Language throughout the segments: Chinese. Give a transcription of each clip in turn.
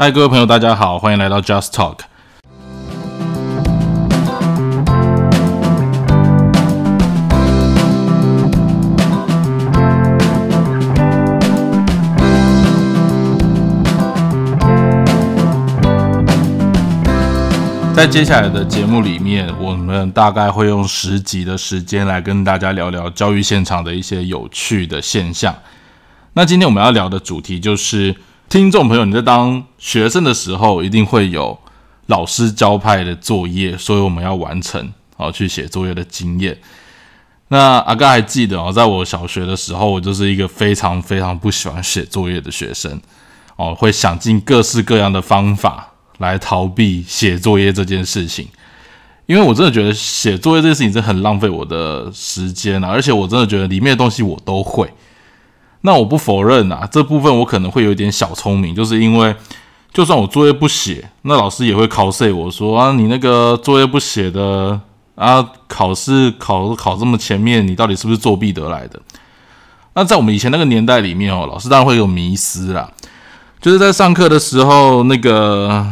嗨，各位朋友，大家好，欢迎来到 Just Talk。在接下来的节目里面，我们大概会用十集的时间来跟大家聊聊教育现场的一些有趣的现象。那今天我们要聊的主题就是。听众朋友，你在当学生的时候，一定会有老师交派的作业，所以我们要完成，好去写作业的经验。那阿哥还记得哦，在我小学的时候，我就是一个非常非常不喜欢写作业的学生哦，会想尽各式各样的方法来逃避写作业这件事情，因为我真的觉得写作业这件事情真的很浪费我的时间啊，而且我真的觉得里面的东西我都会。那我不否认啊，这部分我可能会有一点小聪明，就是因为就算我作业不写，那老师也会考试我说啊，你那个作业不写的啊，考试考考这么前面，你到底是不是作弊得来的？那在我们以前那个年代里面哦，老师当然会有迷思啦，就是在上课的时候那个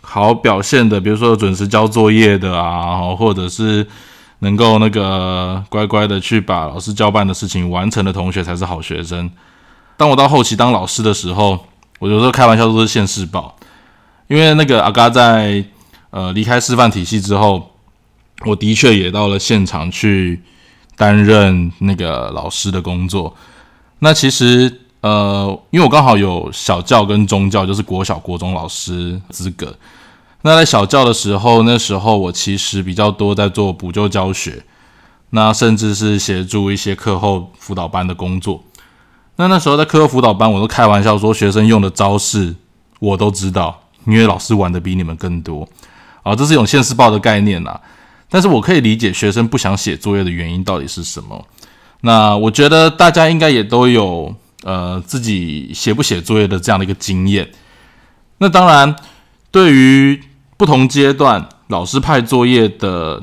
好表现的，比如说准时交作业的啊，或者是。能够那个乖乖的去把老师交办的事情完成的同学才是好学生。当我到后期当老师的时候，我有时候开玩笑都是现世报，因为那个阿嘎在呃离开师范体系之后，我的确也到了现场去担任那个老师的工作。那其实呃，因为我刚好有小教跟中教，就是国小、国中老师资格。那在小教的时候，那时候我其实比较多在做补救教学，那甚至是协助一些课后辅导班的工作。那那时候在课后辅导班，我都开玩笑说，学生用的招式我都知道，因为老师玩的比你们更多。啊，这是一种现世报的概念呐。但是我可以理解学生不想写作业的原因到底是什么。那我觉得大家应该也都有呃自己写不写作业的这样的一个经验。那当然，对于不同阶段老师派作业的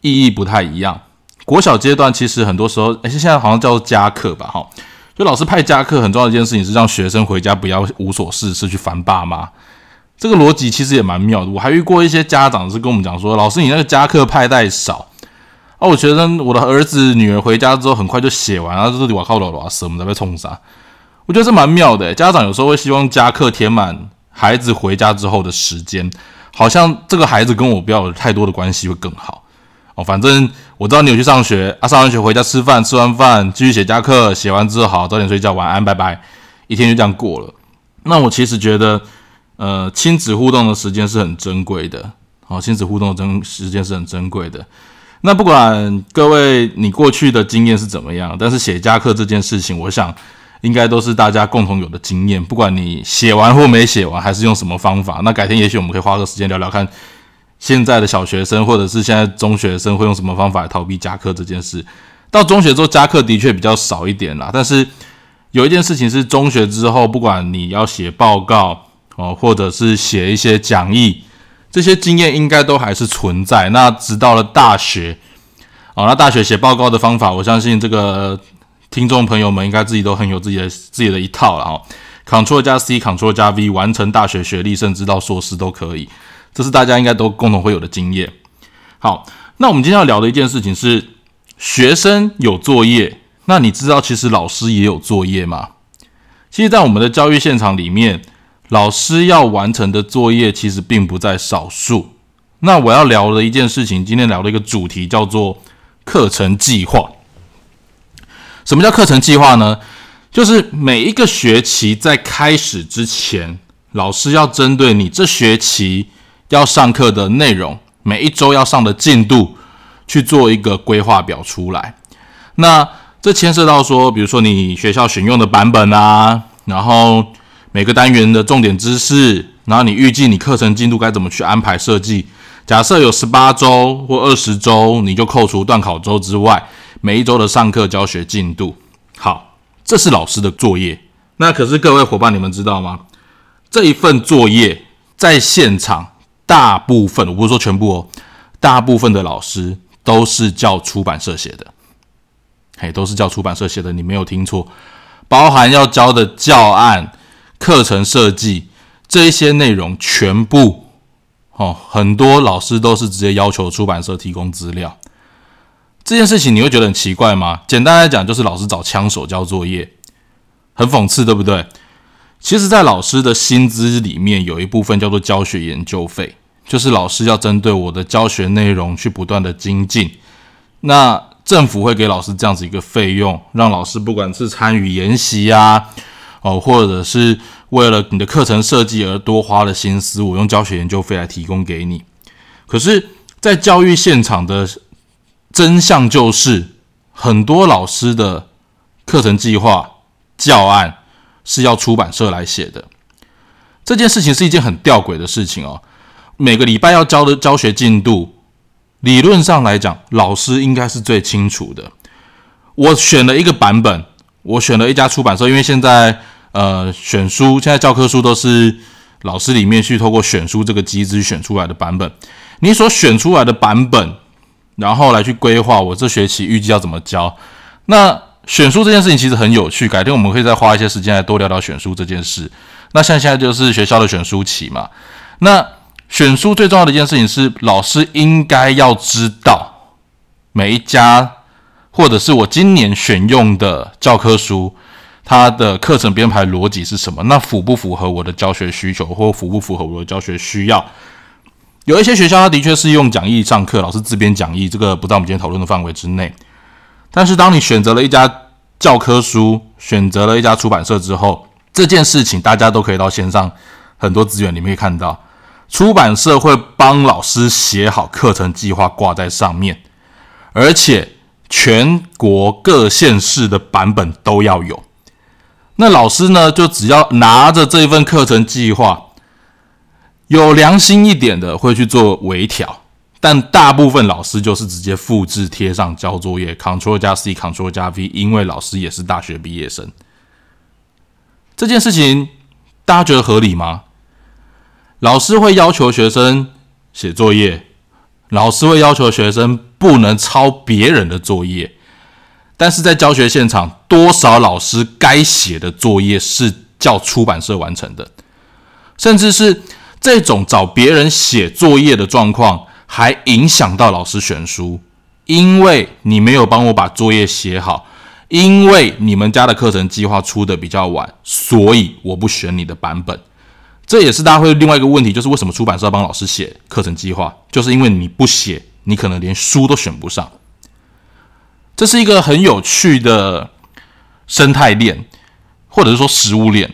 意义不太一样。国小阶段其实很多时候，而且现在好像叫做加课吧，哈，就老师派加课很重要的一件事情是让学生回家不要无所事事去烦爸妈。这个逻辑其实也蛮妙的。我还遇过一些家长是跟我们讲说，老师你那个加课派太少啊，我学生我的儿子女儿回家之后很快就写完，然后这里我靠老师我们在被冲杀。我觉得这蛮妙的，家长有时候会希望加课填满孩子回家之后的时间。好像这个孩子跟我不要有太多的关系会更好哦。反正我知道你有去上学啊，上完学回家吃饭，吃完饭继续写家课，写完之后好早点睡觉，晚安，拜拜，一天就这样过了。那我其实觉得，呃，亲子互动的时间是很珍贵的，好，亲子互动的珍时间是很珍贵的。那不管各位你过去的经验是怎么样，但是写家课这件事情，我想。应该都是大家共同有的经验，不管你写完或没写完，还是用什么方法。那改天也许我们可以花个时间聊聊看，现在的小学生或者是现在中学生会用什么方法来逃避加课这件事。到中学之后加课的确比较少一点啦，但是有一件事情是中学之后，不管你要写报告哦，或者是写一些讲义，这些经验应该都还是存在。那直到了大学，哦，那大学写报告的方法，我相信这个。听众朋友们应该自己都很有自己的自己的一套了哈，Ctrl 加 C，Ctrl 加 V，完成大学学历，甚至到硕士都可以，这是大家应该都共同会有的经验。好，那我们今天要聊的一件事情是，学生有作业，那你知道其实老师也有作业吗？其实，在我们的教育现场里面，老师要完成的作业其实并不在少数。那我要聊的一件事情，今天聊的一个主题叫做课程计划。什么叫课程计划呢？就是每一个学期在开始之前，老师要针对你这学期要上课的内容，每一周要上的进度去做一个规划表出来。那这牵涉到说，比如说你学校选用的版本啊，然后每个单元的重点知识，然后你预计你课程进度该怎么去安排设计。假设有十八周或二十周，你就扣除断考周之外。每一周的上课教学进度，好，这是老师的作业。那可是各位伙伴，你们知道吗？这一份作业在现场，大部分我不是说全部哦，大部分的老师都是叫出版社写的，嘿，都是叫出版社写的，你没有听错，包含要教的教案、课程设计，这一些内容全部，哦，很多老师都是直接要求出版社提供资料。这件事情你会觉得很奇怪吗？简单来讲，就是老师找枪手交作业，很讽刺，对不对？其实，在老师的薪资里面，有一部分叫做教学研究费，就是老师要针对我的教学内容去不断的精进。那政府会给老师这样子一个费用，让老师不管是参与研习啊，哦，或者是为了你的课程设计而多花了心思，我用教学研究费来提供给你。可是，在教育现场的真相就是，很多老师的课程计划教案。是要出版社来写的，这件事情是一件很吊诡的事情哦。每个礼拜要教的教学进度，理论上来讲，老师应该是最清楚的。我选了一个版本，我选了一家出版社，因为现在呃选书，现在教科书都是老师里面去透过选书这个机制选出来的版本。你所选出来的版本，然后来去规划我这学期预计要怎么教，那。选书这件事情其实很有趣，改天我们可以再花一些时间来多聊聊选书这件事。那像现在就是学校的选书期嘛，那选书最重要的一件事情是，老师应该要知道每一家或者是我今年选用的教科书，它的课程编排逻辑是什么，那符不符合我的教学需求，或符不符合我的教学需要？有一些学校它的确是用讲义上课，老师自编讲义，这个不在我们今天讨论的范围之内。但是，当你选择了一家教科书，选择了一家出版社之后，这件事情大家都可以到线上很多资源里面看到，出版社会帮老师写好课程计划挂在上面，而且全国各县市的版本都要有。那老师呢，就只要拿着这一份课程计划，有良心一点的会去做微调。但大部分老师就是直接复制贴上交作业，Ctrl 加 C，Ctrl 加 V，因为老师也是大学毕业生。这件事情大家觉得合理吗？老师会要求学生写作业，老师会要求学生不能抄别人的作业，但是在教学现场，多少老师该写的作业是叫出版社完成的，甚至是这种找别人写作业的状况。还影响到老师选书，因为你没有帮我把作业写好，因为你们家的课程计划出的比较晚，所以我不选你的版本。这也是大家会另外一个问题，就是为什么出版社要帮老师写课程计划？就是因为你不写，你可能连书都选不上。这是一个很有趣的生态链，或者是说食物链。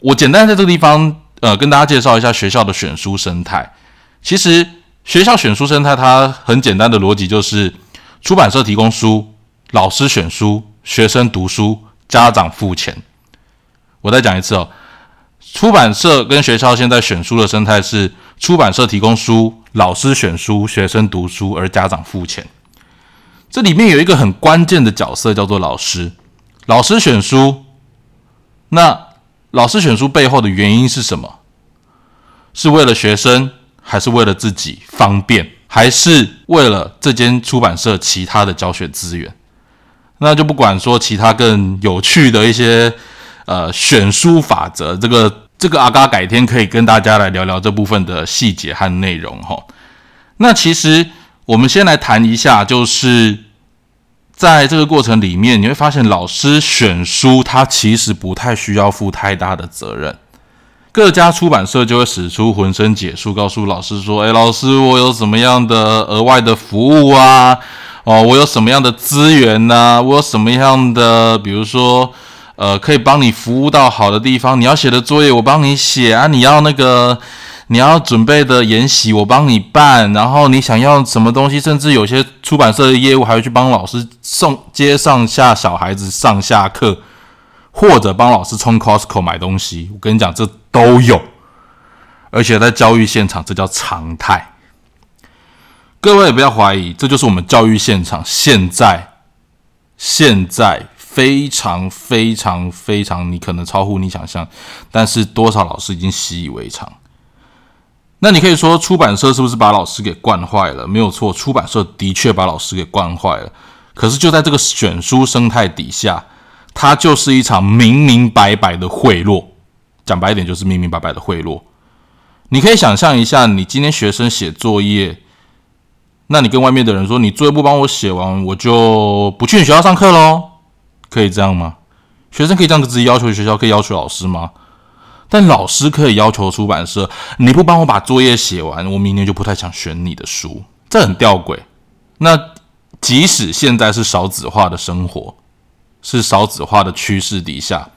我简单在这个地方，呃，跟大家介绍一下学校的选书生态。其实。学校选书生态，它很简单的逻辑就是：出版社提供书，老师选书，学生读书，家长付钱。我再讲一次哦，出版社跟学校现在选书的生态是：出版社提供书，老师选书，学生读书，而家长付钱。这里面有一个很关键的角色叫做老师，老师选书。那老师选书背后的原因是什么？是为了学生？还是为了自己方便，还是为了这间出版社其他的教学资源？那就不管说其他更有趣的一些呃选书法则，这个这个阿嘎改天可以跟大家来聊聊这部分的细节和内容哈。那其实我们先来谈一下，就是在这个过程里面，你会发现老师选书，他其实不太需要负太大的责任。各家出版社就会使出浑身解数，告诉老师说：“哎，老师，我有什么样的额外的服务啊？哦，我有什么样的资源呢？我有什么样的，比如说，呃，可以帮你服务到好的地方？你要写的作业，我帮你写啊；你要那个，你要准备的研习，我帮你办。然后你想要什么东西，甚至有些出版社的业务还会去帮老师送接上下小孩子上下课。”或者帮老师冲 Costco 买东西，我跟你讲，这都有，而且在教育现场，这叫常态。各位不要怀疑，这就是我们教育现场现在现在非常非常非常，你可能超乎你想象，但是多少老师已经习以为常。那你可以说出版社是不是把老师给惯坏了？没有错，出版社的确把老师给惯坏了。可是就在这个选书生态底下。它就是一场明明白白的贿赂，讲白一点就是明明白白的贿赂。你可以想象一下，你今天学生写作业，那你跟外面的人说，你作业不帮我写完，我就不去你学校上课喽，可以这样吗？学生可以这样子直接要求学校，可以要求老师吗？但老师可以要求出版社，你不帮我把作业写完，我明年就不太想选你的书，这很吊诡。那即使现在是少子化的生活，是少子化的趋势底下，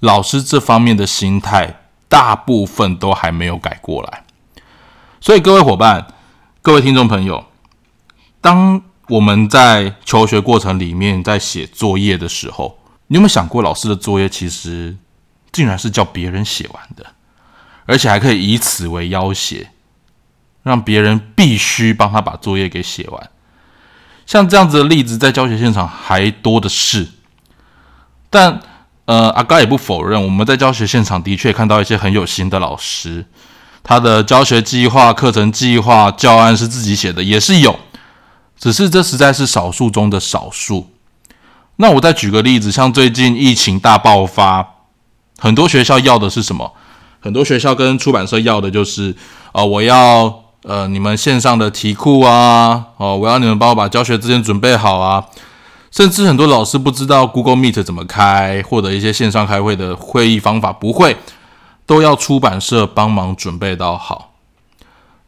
老师这方面的心态，大部分都还没有改过来。所以各位伙伴、各位听众朋友，当我们在求学过程里面在写作业的时候，你有没有想过，老师的作业其实？竟然是叫别人写完的，而且还可以以此为要挟，让别人必须帮他把作业给写完。像这样子的例子，在教学现场还多的是。但呃，阿高也不否认，我们在教学现场的确看到一些很有心的老师，他的教学计划、课程计划、教案是自己写的，也是有，只是这实在是少数中的少数。那我再举个例子，像最近疫情大爆发。很多学校要的是什么？很多学校跟出版社要的就是，呃，我要呃你们线上的题库啊，哦，我要你们帮我把教学资源准备好啊。甚至很多老师不知道 Google Meet 怎么开，或者一些线上开会的会议方法不会，都要出版社帮忙准备到好。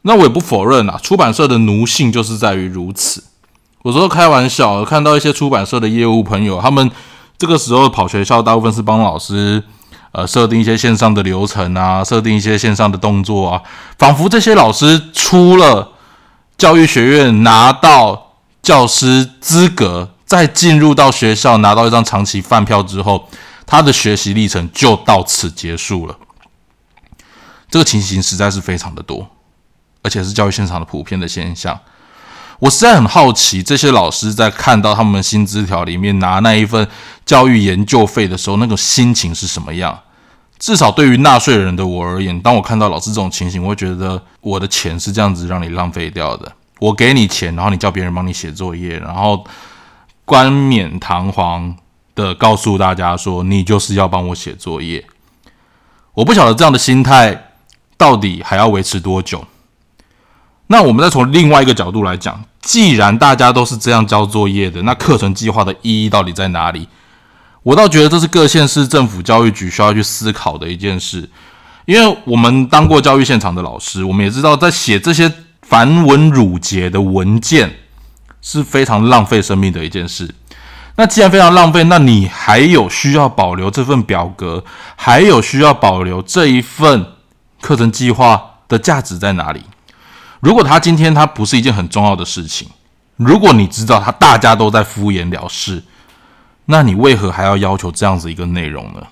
那我也不否认啊，出版社的奴性就是在于如此。有时候开玩笑，看到一些出版社的业务朋友，他们这个时候跑学校，大部分是帮老师。呃，设定一些线上的流程啊，设定一些线上的动作啊，仿佛这些老师出了教育学院拿到教师资格，再进入到学校拿到一张长期饭票之后，他的学习历程就到此结束了。这个情形实在是非常的多，而且是教育现场的普遍的现象。我实在很好奇，这些老师在看到他们薪资条里面拿那一份教育研究费的时候，那种心情是什么样？至少对于纳税人的我而言，当我看到老师这种情形，我会觉得我的钱是这样子让你浪费掉的。我给你钱，然后你叫别人帮你写作业，然后冠冕堂皇的告诉大家说你就是要帮我写作业。我不晓得这样的心态到底还要维持多久。那我们再从另外一个角度来讲，既然大家都是这样交作业的，那课程计划的意义到底在哪里？我倒觉得这是各县市政府教育局需要去思考的一件事，因为我们当过教育现场的老师，我们也知道，在写这些繁文缛节的文件是非常浪费生命的一件事。那既然非常浪费，那你还有需要保留这份表格，还有需要保留这一份课程计划的价值在哪里？如果他今天他不是一件很重要的事情，如果你知道他大家都在敷衍了事，那你为何还要要求这样子一个内容呢？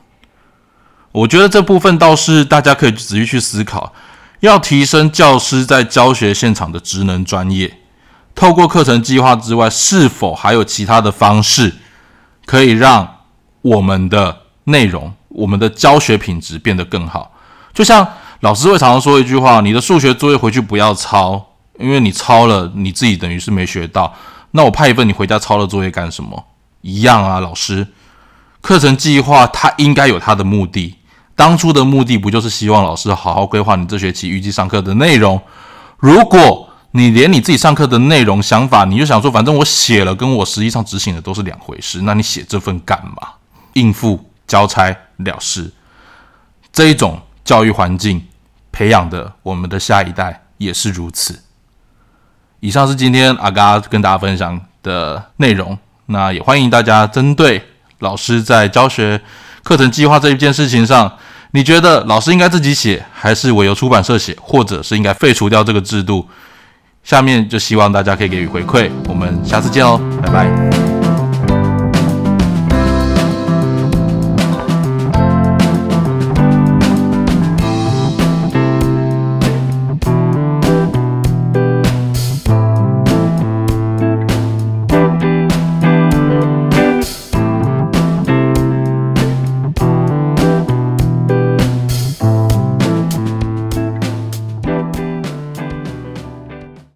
我觉得这部分倒是大家可以仔细去思考，要提升教师在教学现场的职能专业，透过课程计划之外，是否还有其他的方式可以让我们的内容、我们的教学品质变得更好？就像。老师会常常说一句话：“你的数学作业回去不要抄，因为你抄了，你自己等于是没学到。那我派一份你回家抄的作业干什么？一样啊，老师。课程计划它应该有它的目的，当初的目的不就是希望老师好好规划你这学期预计上课的内容？如果你连你自己上课的内容想法，你就想说，反正我写了，跟我实际上执行的都是两回事，那你写这份干嘛？应付交差了事，这一种。”教育环境培养的我们的下一代也是如此。以上是今天阿嘎跟大家分享的内容。那也欢迎大家针对老师在教学课程计划这一件事情上，你觉得老师应该自己写，还是委由出版社写，或者是应该废除掉这个制度？下面就希望大家可以给予回馈。我们下次见哦，拜拜。